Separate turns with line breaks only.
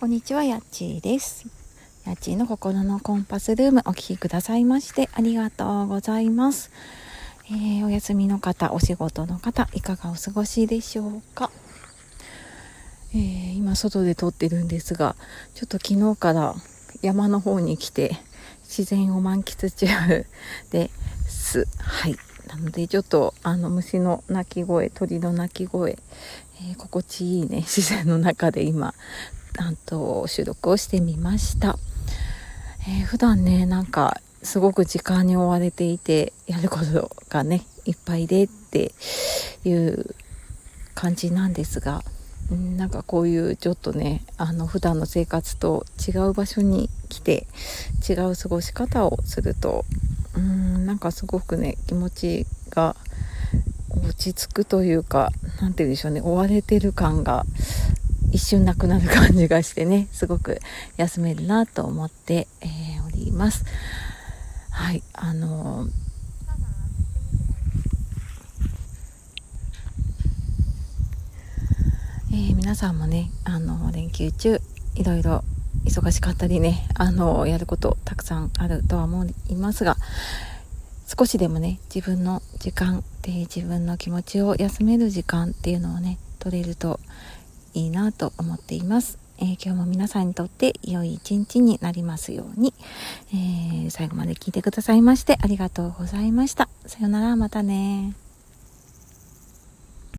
こんにちは、やっちーです。やっちーの心のコンパスルームお聴きくださいましてありがとうございます。えー、お休みの方、お仕事の方、いかがお過ごしでしょうか？えー、今外で撮ってるんですが、ちょっと昨日から山の方に来て自然を満喫中です。はい。なのでちょっとあの虫の鳴き声、鳥の鳴き声、えー、心地いいね、自然の中で今あと収録をしてみました、えー、普段ねなんかすごく時間に追われていてやることがねいっぱいでっていう感じなんですがんなんかこういうちょっとねあの普段の生活と違う場所に来て違う過ごし方をするとうんなんかすごくね気持ちが落ち着くというか何て言うんでしょうね追われてる感が一瞬なくなる感じがしてね、すごく休めるなと思って、えー、おります。はい、あのー、えー、皆さんもね、あの連休中、いろいろ忙しかったりね、あのやることたくさんあるとは思いますが、少しでもね、自分の時間で自分の気持ちを休める時間っていうのをね、取れるといいなと思っています。えー、今日も皆さんにとって良い一日になりますように、えー、最後まで聞いてくださいましてありがとうございました。さよなら、またね